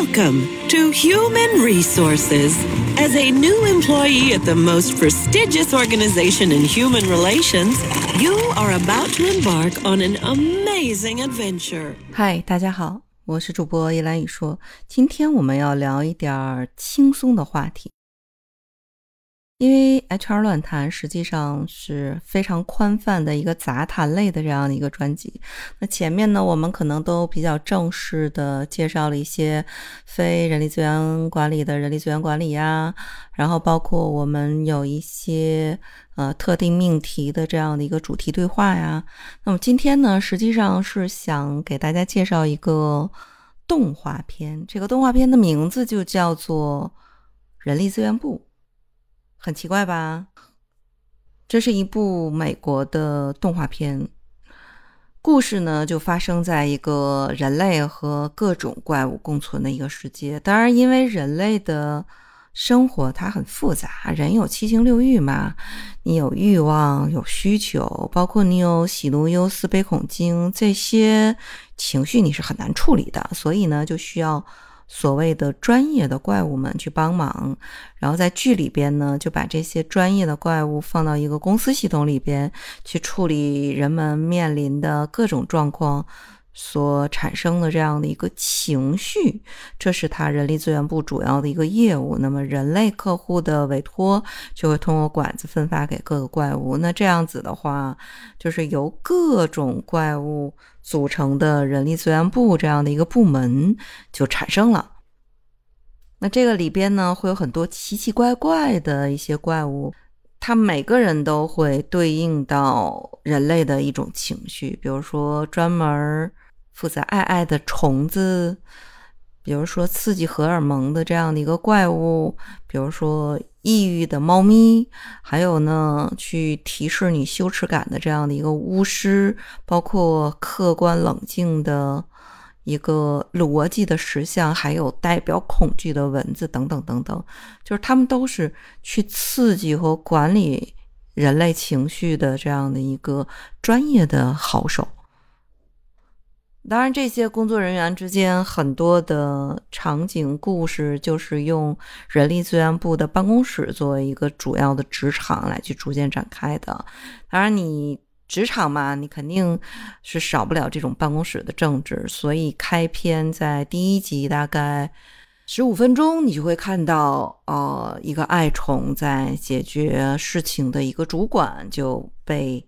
Welcome to Human Resources. As a new employee at the most prestigious organization in human relations, you are about to embark on an amazing adventure. 嗨，大家好，我是主播叶兰雨说，今天我们要聊一点儿轻松的话题。 因为 HR 乱谈实际上是非常宽泛的一个杂谈类的这样的一个专辑。那前面呢，我们可能都比较正式的介绍了一些非人力资源管理的人力资源管理呀，然后包括我们有一些呃特定命题的这样的一个主题对话呀。那么今天呢，实际上是想给大家介绍一个动画片，这个动画片的名字就叫做《人力资源部》。很奇怪吧？这是一部美国的动画片，故事呢就发生在一个人类和各种怪物共存的一个世界。当然，因为人类的生活它很复杂，人有七情六欲嘛，你有欲望、有需求，包括你有喜怒忧思悲恐惊这些情绪，你是很难处理的，所以呢，就需要。所谓的专业的怪物们去帮忙，然后在剧里边呢，就把这些专业的怪物放到一个公司系统里边去处理人们面临的各种状况所产生的这样的一个情绪，这是他人力资源部主要的一个业务。那么人类客户的委托就会通过管子分发给各个怪物。那这样子的话，就是由各种怪物。组成的人力资源部这样的一个部门就产生了。那这个里边呢，会有很多奇奇怪怪的一些怪物，它每个人都会对应到人类的一种情绪，比如说专门负责爱爱的虫子。比如说刺激荷尔蒙的这样的一个怪物，比如说抑郁的猫咪，还有呢，去提示你羞耻感的这样的一个巫师，包括客观冷静的一个逻辑的实像，还有代表恐惧的文字等等等等，就是他们都是去刺激和管理人类情绪的这样的一个专业的好手。当然，这些工作人员之间很多的场景故事，就是用人力资源部的办公室作为一个主要的职场来去逐渐展开的。当然，你职场嘛，你肯定是少不了这种办公室的政治。所以，开篇在第一集大概十五分钟，你就会看到，呃，一个爱宠在解决事情的一个主管就被。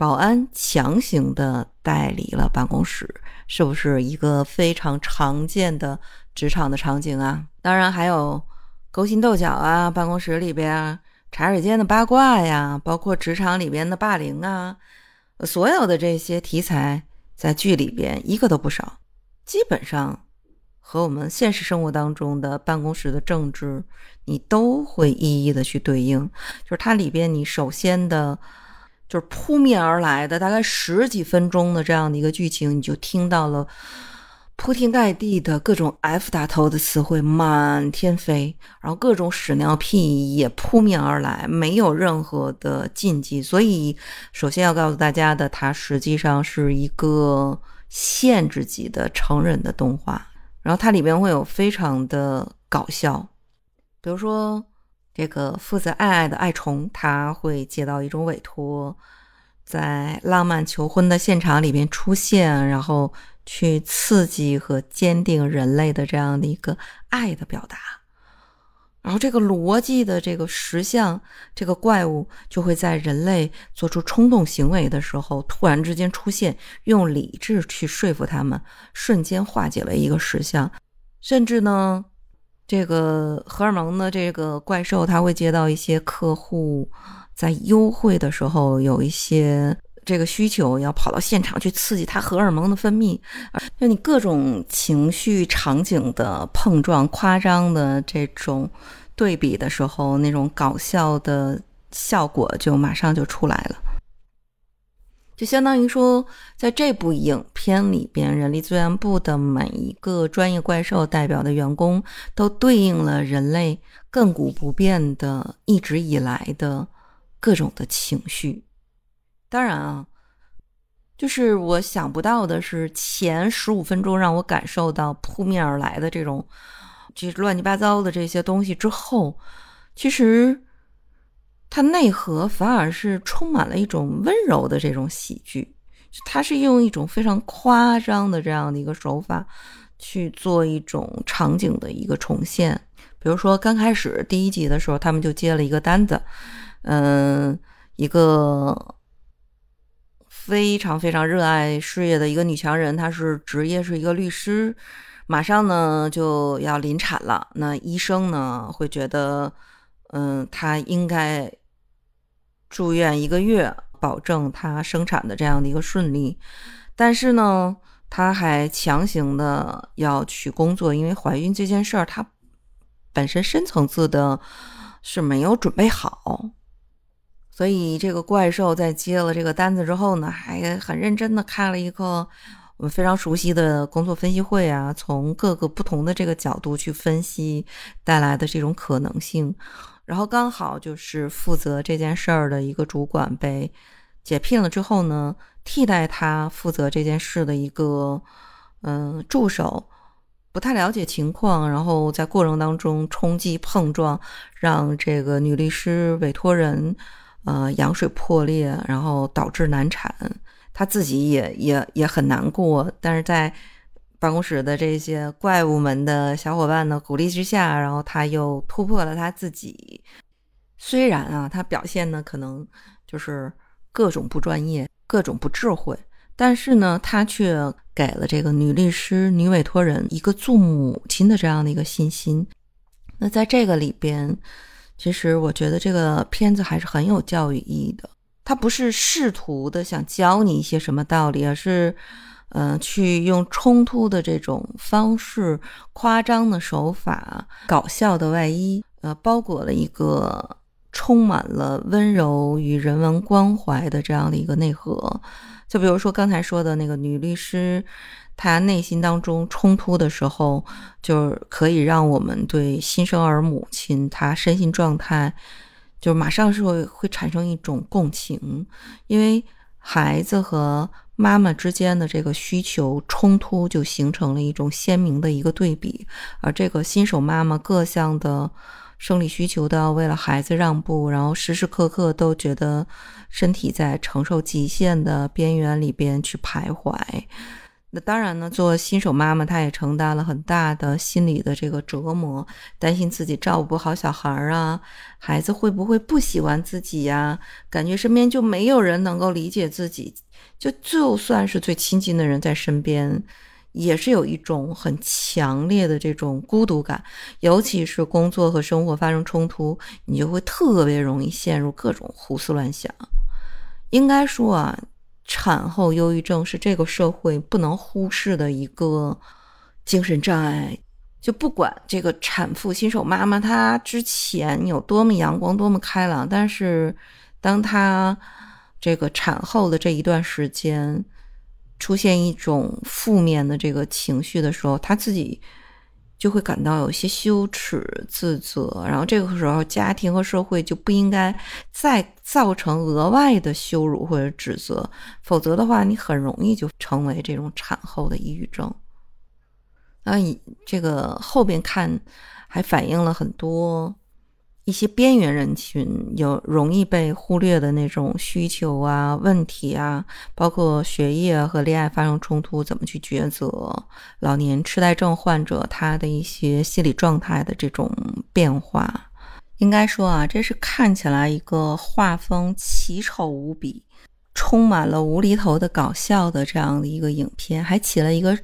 保安强行的带离了办公室，是不是一个非常常见的职场的场景啊？当然还有勾心斗角啊，办公室里边啊茶水间的八卦呀，包括职场里边的霸凌啊，所有的这些题材在剧里边一个都不少，基本上和我们现实生活当中的办公室的政治，你都会一一的去对应。就是它里边，你首先的。就是扑面而来的，大概十几分钟的这样的一个剧情，你就听到了铺天盖地的各种 F 打头的词汇满天飞，然后各种屎尿屁也扑面而来，没有任何的禁忌。所以，首先要告诉大家的，它实际上是一个限制级的成人的动画，然后它里边会有非常的搞笑，比如说。这个负责爱爱的爱虫，他会接到一种委托，在浪漫求婚的现场里边出现，然后去刺激和坚定人类的这样的一个爱的表达。然后这个逻辑的这个实像，这个怪物就会在人类做出冲动行为的时候，突然之间出现，用理智去说服他们，瞬间化解为一个实像，甚至呢。这个荷尔蒙的这个怪兽，他会接到一些客户在优惠的时候有一些这个需求，要跑到现场去刺激他荷尔蒙的分泌，就你各种情绪场景的碰撞、夸张的这种对比的时候，那种搞笑的效果就马上就出来了。就相当于说，在这部影片里边，人力资源部的每一个专业怪兽代表的员工，都对应了人类亘古不变的、一直以来的各种的情绪。当然啊，就是我想不到的是，前十五分钟让我感受到扑面而来的这种，这乱七八糟的这些东西之后，其实它内核反而是充满了一种温柔的这种喜剧。它是用一种非常夸张的这样的一个手法去做一种场景的一个重现。比如说，刚开始第一集的时候，他们就接了一个单子，嗯，一个非常非常热爱事业的一个女强人，她是职业是一个律师，马上呢就要临产了。那医生呢会觉得，嗯，她应该住院一个月，保证她生产的这样的一个顺利。但是呢，她还强行的要去工作，因为怀孕这件事儿，她。本身深层次的是没有准备好，所以这个怪兽在接了这个单子之后呢，还很认真的开了一个我们非常熟悉的工作分析会啊，从各个不同的这个角度去分析带来的这种可能性。然后刚好就是负责这件事儿的一个主管被解聘了之后呢，替代他负责这件事的一个嗯助手。不太了解情况，然后在过程当中冲击碰撞，让这个女律师委托人呃羊水破裂，然后导致难产。她自己也也也很难过，但是在办公室的这些怪物们的小伙伴的鼓励之下，然后她又突破了她自己。虽然啊，她表现呢可能就是各种不专业，各种不智慧。但是呢，他却给了这个女律师、女委托人一个做母亲的这样的一个信心。那在这个里边，其实我觉得这个片子还是很有教育意义的。它不是试图的想教你一些什么道理，而是，嗯，去用冲突的这种方式、夸张的手法、搞笑的外衣，呃，包裹了一个充满了温柔与人文关怀的这样的一个内核。就比如说刚才说的那个女律师，他内心当中冲突的时候，就是可以让我们对新生儿母亲她身心状态，就马上是会会产生一种共情，因为孩子和妈妈之间的这个需求冲突就形成了一种鲜明的一个对比，而这个新手妈妈各项的。生理需求都要为了孩子让步，然后时时刻刻都觉得身体在承受极限的边缘里边去徘徊。当然呢，做新手妈妈，她也承担了很大的心理的这个折磨，担心自己照顾不好小孩啊，孩子会不会不喜欢自己呀？感觉身边就没有人能够理解自己，就就算是最亲近的人在身边。也是有一种很强烈的这种孤独感，尤其是工作和生活发生冲突，你就会特别容易陷入各种胡思乱想。应该说啊，产后忧郁症是这个社会不能忽视的一个精神障碍。就不管这个产妇、新手妈妈她之前有多么阳光、多么开朗，但是当她这个产后的这一段时间。出现一种负面的这个情绪的时候，她自己就会感到有些羞耻、自责，然后这个时候家庭和社会就不应该再造成额外的羞辱或者指责，否则的话，你很容易就成为这种产后的抑郁症。那你这个后边看还反映了很多。一些边缘人群有容易被忽略的那种需求啊、问题啊，包括学业和恋爱发生冲突怎么去抉择，老年痴呆症患者他的一些心理状态的这种变化，应该说啊，这是看起来一个画风奇丑无比、充满了无厘头的搞笑的这样的一个影片，还起了一个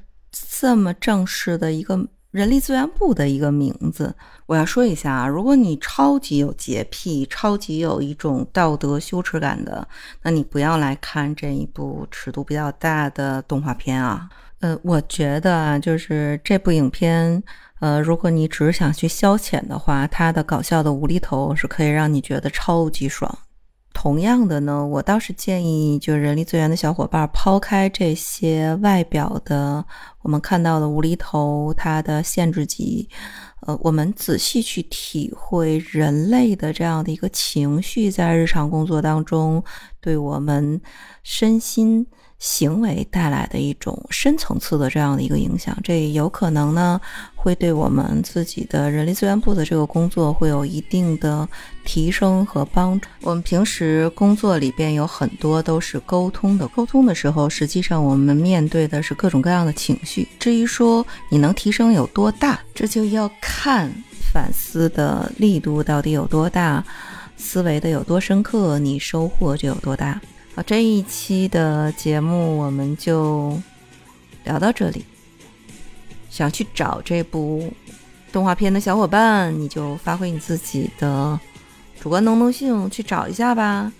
这么正式的一个。人力资源部的一个名字，我要说一下啊，如果你超级有洁癖，超级有一种道德羞耻感的，那你不要来看这一部尺度比较大的动画片啊。呃，我觉得啊，就是这部影片，呃，如果你只是想去消遣的话，它的搞笑的无厘头是可以让你觉得超级爽。同样的呢，我倒是建议，就是人力资源的小伙伴，抛开这些外表的我们看到的无厘头，它的限制级，呃，我们仔细去体会人类的这样的一个情绪，在日常工作当中对我们身心行为带来的一种深层次的这样的一个影响，这有可能呢会对我们自己的人力资源部的这个工作会有一定的提升和帮助。我们平时工作里边有很多都是沟通的，沟通的时候，实际上我们面对的是各种各样的情绪。至于说你能提升有多大，这就要看反思的力度到底有多大，思维的有多深刻，你收获就有多大。好，这一期的节目我们就聊到这里。想去找这部动画片的小伙伴，你就发挥你自己的主观能动性去找一下吧。